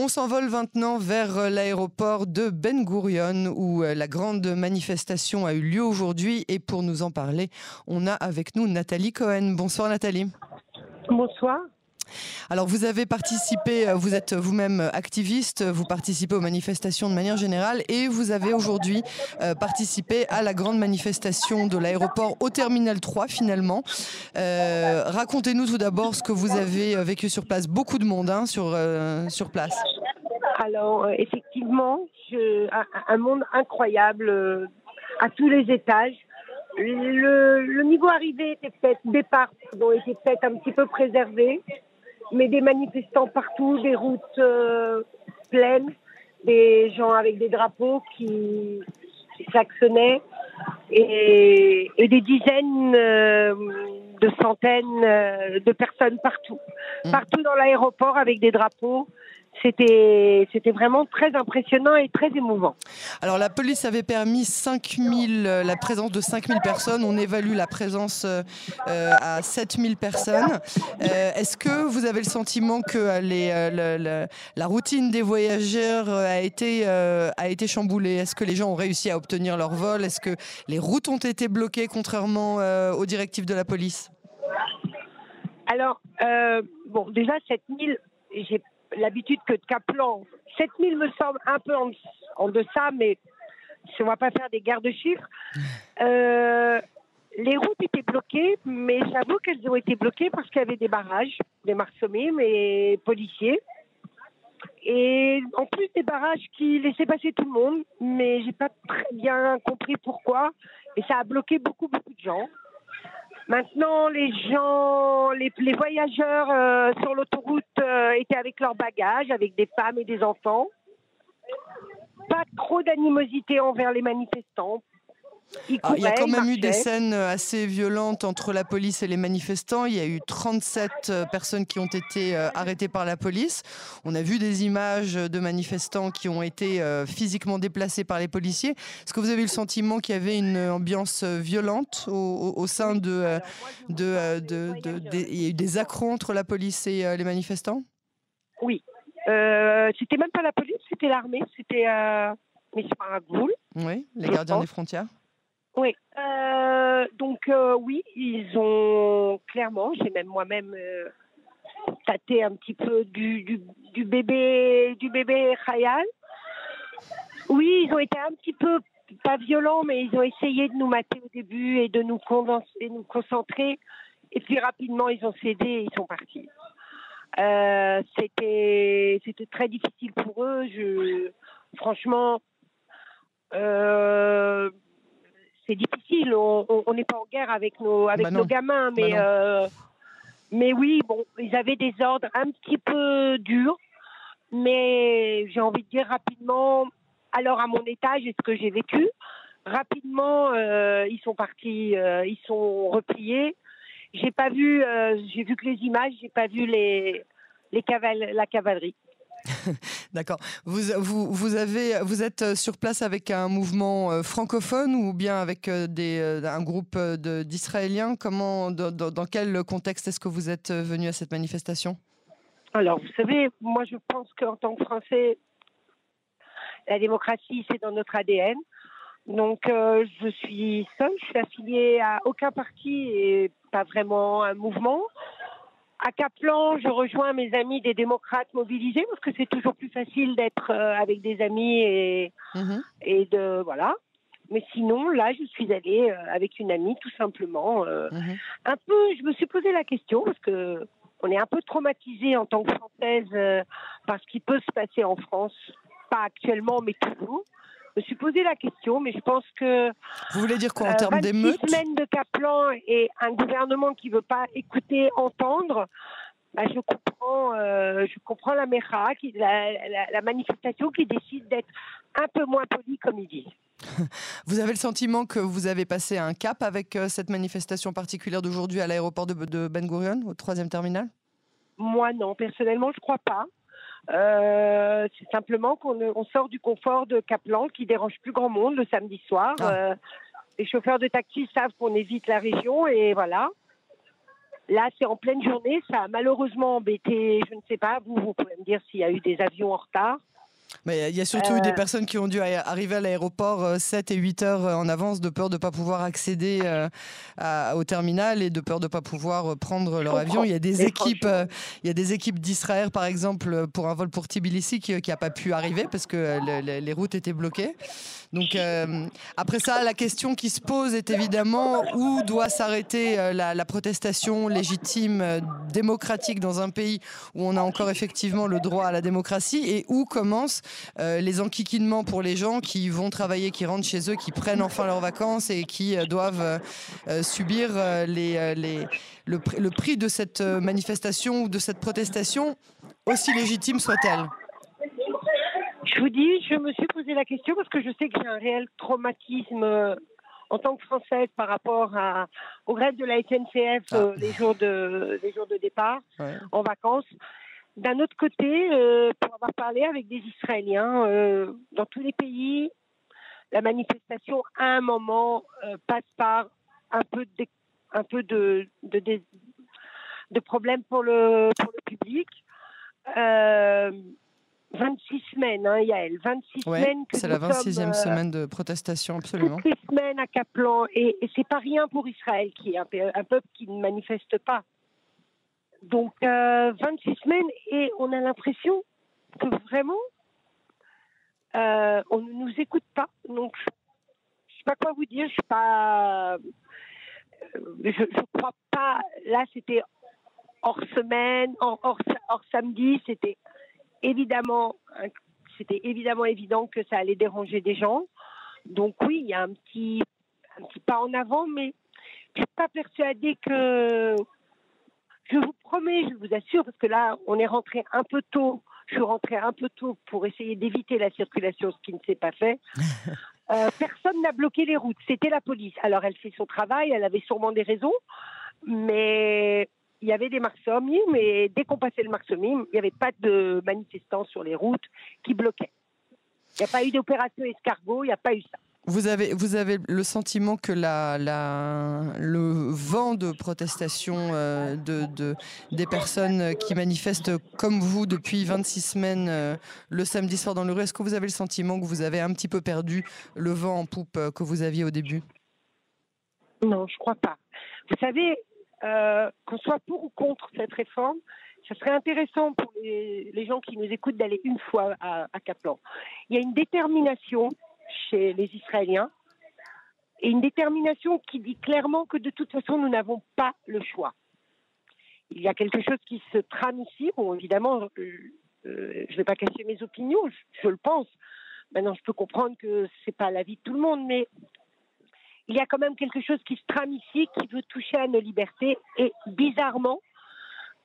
On s'envole maintenant vers l'aéroport de Ben Gurion où la grande manifestation a eu lieu aujourd'hui et pour nous en parler, on a avec nous Nathalie Cohen. Bonsoir Nathalie. Bonsoir. Alors vous avez participé, euh, vous êtes vous-même activiste, vous participez aux manifestations de manière générale et vous avez aujourd'hui euh, participé à la grande manifestation de l'aéroport au terminal 3 finalement. Euh, racontez-nous tout d'abord ce que vous avez vécu sur place. Beaucoup de monde hein, sur, place. Alors effectivement, un, monde incroyable à tous les étages. Le, niveau arrivé était peut-être départ, était peut-être un petit peu préservé mais des manifestants partout, des routes euh, pleines, des gens avec des drapeaux qui, qui et, et, des dizaines euh, de centaines euh, de personnes partout, mmh. partout dans l'aéroport avec des drapeaux c'était c'était vraiment très impressionnant et très émouvant. Alors la police avait permis 5000 euh, la présence de 5000 personnes, on évalue la présence euh, euh, à 7000 personnes. Est-ce que vous avez le sentiment que les, la, routine des voyageurs a été a été chamboulée? Est-ce que les gens ont réussi à obtenir leur vol? Est-ce que les routes ont été bloquées contrairement aux directives de la police? Alors bon déjà 7000 j'ai l'habitude que de Kaplan, 7000 me semble un peu en, deçà, mais on ne va pas faire des guerres de chiffres. Euh, les routes étaient bloquées, mais j'avoue qu'elles ont été bloquées parce qu'il y avait des barrages, des marsommiers, mais policiers. Et en plus des barrages qui laissaient passer tout le monde, mais j'ai pas très bien compris pourquoi. Et ça a bloqué beaucoup, beaucoup de gens. Maintenant, les gens, les, voyageurs euh, sur l'autoroute euh, étaient avec leurs bagages, avec des femmes et des enfants. Pas trop d'animosité envers les manifestants. Ah, il y a quand même eu des scènes euh, assez violentes entre la police et les manifestants. Il y a eu 37 euh, personnes qui ont été euh, arrêtées par la police. On a vu des images de manifestants qui ont été physiquement déplacés par les policiers. Est-ce que vous avez eu le sentiment qu'il y avait une ambiance violente au, sein de, de, de, Il y a eu des accros entre la police et les manifestants? Oui. Euh, c'était même pas la police, c'était l'armée. C'était euh, Oui, les gardiens des frontières. Oui. Euh, donc euh, oui, ils ont clairement, j'ai même moi-même euh, tâté un petit peu du, bébé du bébé. Oui, ils ont été un petit peu pas violents, mais ils ont essayé de nous mater au début et de nous condenser, nous concentrer. Et puis rapidement, ils ont cédé et ils sont partis. c'était c'était très difficile pour eux. Je franchement. C'est difficile. On n'est pas en guerre avec nos, avec bah nos gamins, mais, bah euh, mais oui, bon, ils avaient des ordres un petit peu durs, mais j'ai envie de dire rapidement, alors à mon étage et ce que j'ai vécu, rapidement, euh, ils sont partis, euh, ils sont repliés. J'ai pas vu, j'ai vu que les images, j'ai pas vu les, les la cavalerie. D'accord. Vous, vous, êtes euh, sur place avec un mouvement euh, francophone ou bien avec euh, des, un groupe d'Israéliens? Comment, dans, quel contexte est-ce que vous êtes venu à cette manifestation? Alors, vous savez, moi je pense qu'en tant que Français, la démocratie, c'est dans notre ADN. Donc, je suis seule, je suis affiliée à aucun parti et pas vraiment un mouvement. À Kaplan, je rejoins mes amis des démocrates mobilisés parce que c'est toujours plus facile d'être euh, avec des amis et, mhm. et de voilà. Mais sinon, là, je suis allée euh, avec une amie, tout simplement. Euh, mhm. Un peu, je me suis posé la question parce que on est un peu traumatisé en tant que française par ce qui peut se passer en France, pas actuellement, mais toujours me suis posé la question, mais je pense que. Vous voulez dire quoi en termes d'émeutes semaines de Kaplan et un gouvernement qui ne veut pas écouter, entendre. Bah, je comprends, euh, je comprends la MERA, qui, la, manifestation qui décide d'être un peu moins polie, comme il dit. Vous avez le sentiment que vous avez passé un cap avec euh, cette manifestation particulière d'aujourd'hui à l'aéroport de, de Ben Gurion, au troisième terminal? Moi, non. Personnellement, je ne crois pas. Euh, c'est simplement qu'on sort du confort de Kaplan qui dérange plus grand monde le samedi soir. Ah. Euh, les chauffeurs de taxi savent qu'on évite la région et voilà. Là, c'est en pleine journée. Ça a malheureusement embêté, je ne sais pas, vous, vous pouvez me dire s'il y a eu des avions en retard. Mais il y a surtout eu des euh. personnes qui ont dû arriver à l'aéroport 7 euh, et 8 heures euh, en avance de peur de ne pas pouvoir accéder au terminal et de peur de ne pas pouvoir prendre leur avion. Il y a des équipes, il y a des équipes d'Israël, par exemple, pour un vol pour Tbilissi qui n'a pas pu arriver parce que les routes étaient bloquées. Donc après ça, la question qui se pose est évidemment où doit s'arrêter la, la, protestation légitime, démocratique dans un pays où on a encore effectivement le droit à la démocratie et où commence euh, les enquiquinements pour les gens qui vont travailler, qui rentrent chez eux, qui prennent enfin leurs vacances et qui euh, doivent euh, subir les, le, le, prix de cette manifestation ou de cette protestation, aussi légitime soit-elle. Je vous dis, je me suis posé la question parce que je sais que j'ai un réel traumatisme en tant que Française par rapport à, au grève de la SNCF ah. les, jours de, les jours de départ en vacances. D'un autre côté, euh, pour avoir parlé avec des Israéliens, euh, dans tous les pays, la manifestation, à un moment, euh, passe par un peu de, un peu de, de, problèmes pour le, pour le public. 26 semaines, hein, Yael, 26 semaines. C'est la 26e semaine de protestation, absolument. Toutes semaines à Kaplan, et, et c'est pas rien pour Israël, qui est un peuple qui ne manifeste pas. Donc, 26 euh, semaines et on a l'impression que vraiment, euh, on ne nous écoute pas. Donc, je ne sais pas quoi vous dire. Je pas. Euh, je ne crois pas. Là, c'était hors semaine, hors, samedi. C'était évidemment, c'était évidemment évident que ça allait déranger des gens. Donc oui, il y a un petit, pas en avant, mais je suis pas persuadée que je vous promets, je vous assure, parce que là, on est rentré un peu tôt. Je suis rentrée un peu tôt pour essayer d'éviter la circulation, ce qui ne s'est pas fait. Euh, personne n'a bloqué les routes. C'était la police. Alors, elle fait son travail. Elle avait sûrement des raisons, mais il y avait des marsommes. Mais dès qu'on passait le marsomim, il n'y avait pas de manifestants sur les routes qui bloquaient. Il n'y a pas eu d'opération escargot. Il n'y a pas eu ça. Vous avez, vous avez le sentiment que la, le vent de protestation euh, de, de, des personnes qui manifestent comme vous depuis 26 semaines euh, le samedi soir dans le rue, est-ce que vous avez le sentiment que vous avez un petit peu perdu le vent en poupe euh, que vous aviez au début? Non, je crois pas. Vous savez, qu'on soit pour ou contre cette réforme, ce serait intéressant pour les, gens qui nous écoutent d'aller une fois à, Kaplan. Il y a une détermination chez les Israéliens et une détermination qui dit clairement que de toute façon, nous n'avons pas le choix. Il y a quelque chose qui se trame ici. Bon, évidemment, euh, euh, je ne vais pas cacher mes opinions, je, le pense. Maintenant, je peux comprendre que ce n'est pas l'avis de tout le monde, mais il y a quand même quelque chose qui se trame ici, qui veut toucher à nos libertés. Et bizarrement,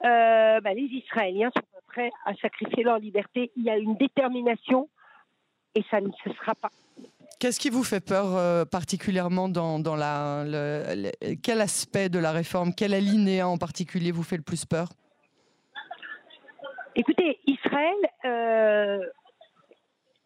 euh, bah, les Israéliens sont prêts à sacrifier leur liberté. Il y a une détermination et ça ne se sera pas. Qu'est-ce qui vous fait peur euh, particulièrement dans, dans la, quel aspect de la réforme, quel alinéa en particulier vous fait le plus peur? Écoutez, Israël, euh,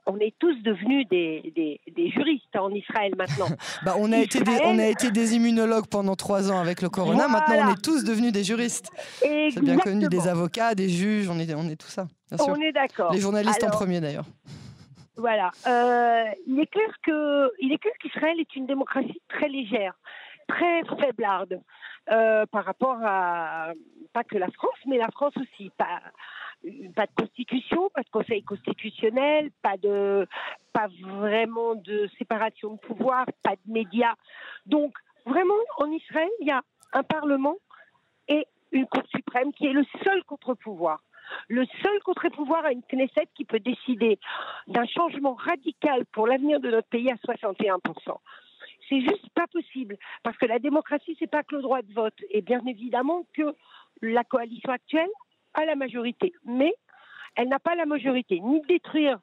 on est tous devenus des, des, juristes en Israël maintenant. bah, on, a été des, on a été des immunologues pendant trois ans avec le corona, maintenant on est tous devenus des juristes. C'est bien connu, des avocats, des juges, on est, on est tout ça. On est d'accord. Les journalistes en premier d'ailleurs. Voilà. Euh, il est clair que il est clair qu'Israël est une démocratie très légère, très faiblarde euh, par rapport à pas que la France, mais la France aussi. Pas de constitution, pas de conseil constitutionnel, pas pas vraiment de séparation de pouvoir, pas de médias. Donc vraiment en Israël, il y a un parlement et une Cour suprême qui est le seul contre-pouvoir le seul contre-pouvoir à une Knesset qui peut décider d'un changement radical pour l'avenir de notre pays à 61%. C'est juste pas possible parce que la démocratie c'est pas que le droit de vote. Et bien évidemment que la coalition actuelle a la majorité, mais elle n'a pas la majorité. Ni de détruire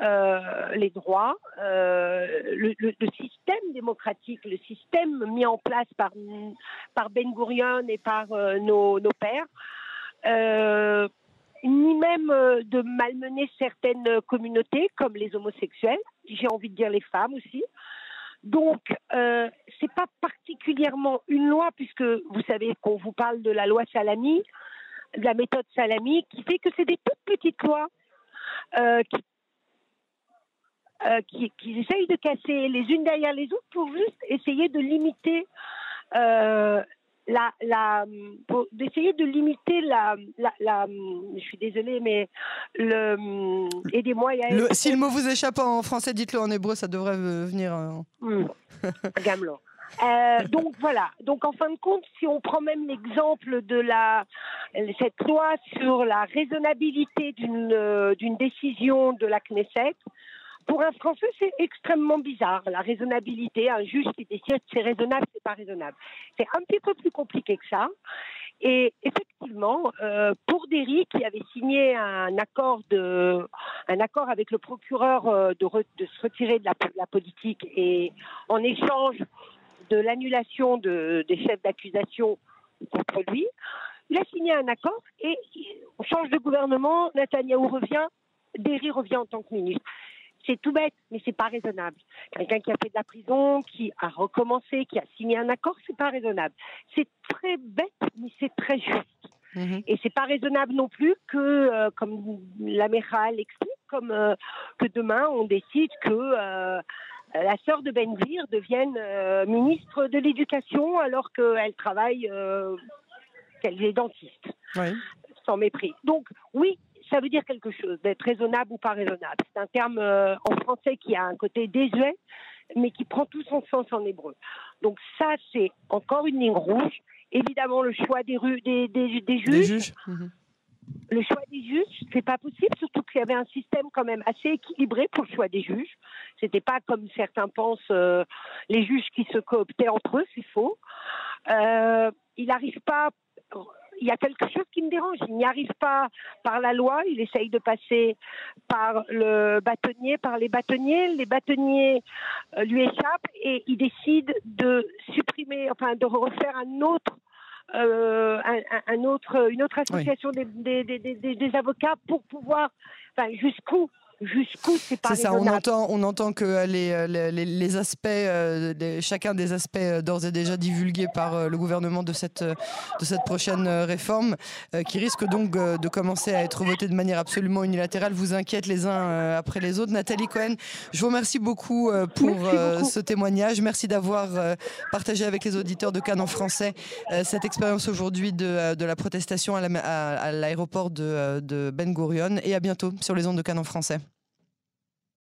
euh, les droits, euh, le, système démocratique, le système mis en place par, Ben Gurion et par euh, nos, pères, ni même euh, de malmener certaines communautés comme les homosexuels, j'ai envie de dire les femmes aussi. Donc, euh, c'est pas particulièrement une loi, puisque vous savez qu'on vous parle de la loi Salami, de la méthode Salami, qui fait que c'est des toutes petites lois euh, euh, qui, essayent de casser les unes derrière les autres pour juste essayer de limiter la, la, d'essayer de limiter la, la, je suis désolée, mais le, aidez-moi. Si le mot vous échappe en français, dites-le en hébreu, ça devrait venir. Hmm. Gamelot. Euh, donc voilà. Donc en fin de compte, si on prend même l'exemple de la cette loi sur la raisonnabilité d'une euh, d'une décision de la Knesset, pour un Français, c'est extrêmement bizarre. La raisonnabilité, un juge qui décide c'est raisonnable, c'est pas raisonnable. C'est un petit peu plus compliqué que ça. Et effectivement, euh, pour Derry, qui avait signé un accord de, un accord avec le procureur euh, de, de, se retirer de la, de la, politique et en échange de l'annulation de, des chefs d'accusation contre lui, il a signé un accord et on change de gouvernement. Netanyahou revient, Derry revient en tant que ministre. C'est tout bête, mais c'est pas raisonnable. Quelqu'un qui a fait de la prison, qui a recommencé, qui a signé un accord, c'est pas raisonnable. C'est très bête, mais c'est très juste. Mhm. Et c'est pas raisonnable non plus que, euh, comme la Méral explique, comme euh, que demain on décide que euh, la sœur de Benvir devienne ministre de l'Éducation alors qu'elle travaille, qu'elle est dentiste. Sans mépris. Donc oui, ça veut dire quelque chose, d'être raisonnable ou pas raisonnable. C'est un terme euh, en français qui a un côté désuet, mais qui prend tout son sens en hébreu. Donc ça, c'est encore une ligne rouge. Évidemment, le choix des, des, des, des juges. Mhm. Le choix des juges, c'est pas possible, surtout qu'il y avait un système quand même assez équilibré pour le choix des juges. C'était pas comme certains pensent euh, les juges qui se cooptaient entre eux, c'est faux. Euh, il n'arrive pas il y a quelque chose qui me dérange. Il n'y arrive pas par la loi, il essaye de passer par le bâtonnier, par les bâtonniers. Les bâtonniers euh, lui échappent et il décide de supprimer, enfin de refaire un autre euh, un, autre, une autre association des, des, des, des, avocats pour pouvoir, enfin, jusqu'où jusqu'où c'est pas C'est ça, on entend, on entend que les, les, les aspects, euh, chacun des aspects euh, d'ores et déjà divulgués par euh, le gouvernement de cette, de cette prochaine réforme, qui risque donc de commencer à être voté de manière absolument unilatérale, vous inquiète les uns après les autres. Nathalie Cohen, je vous remercie beaucoup pour ce témoignage. Merci d'avoir partagé avec les auditeurs de Cannes en français cette expérience aujourd'hui de, de, la protestation à l'aéroport de, de Ben Gurion. Et à bientôt sur les ondes de Cannes en français.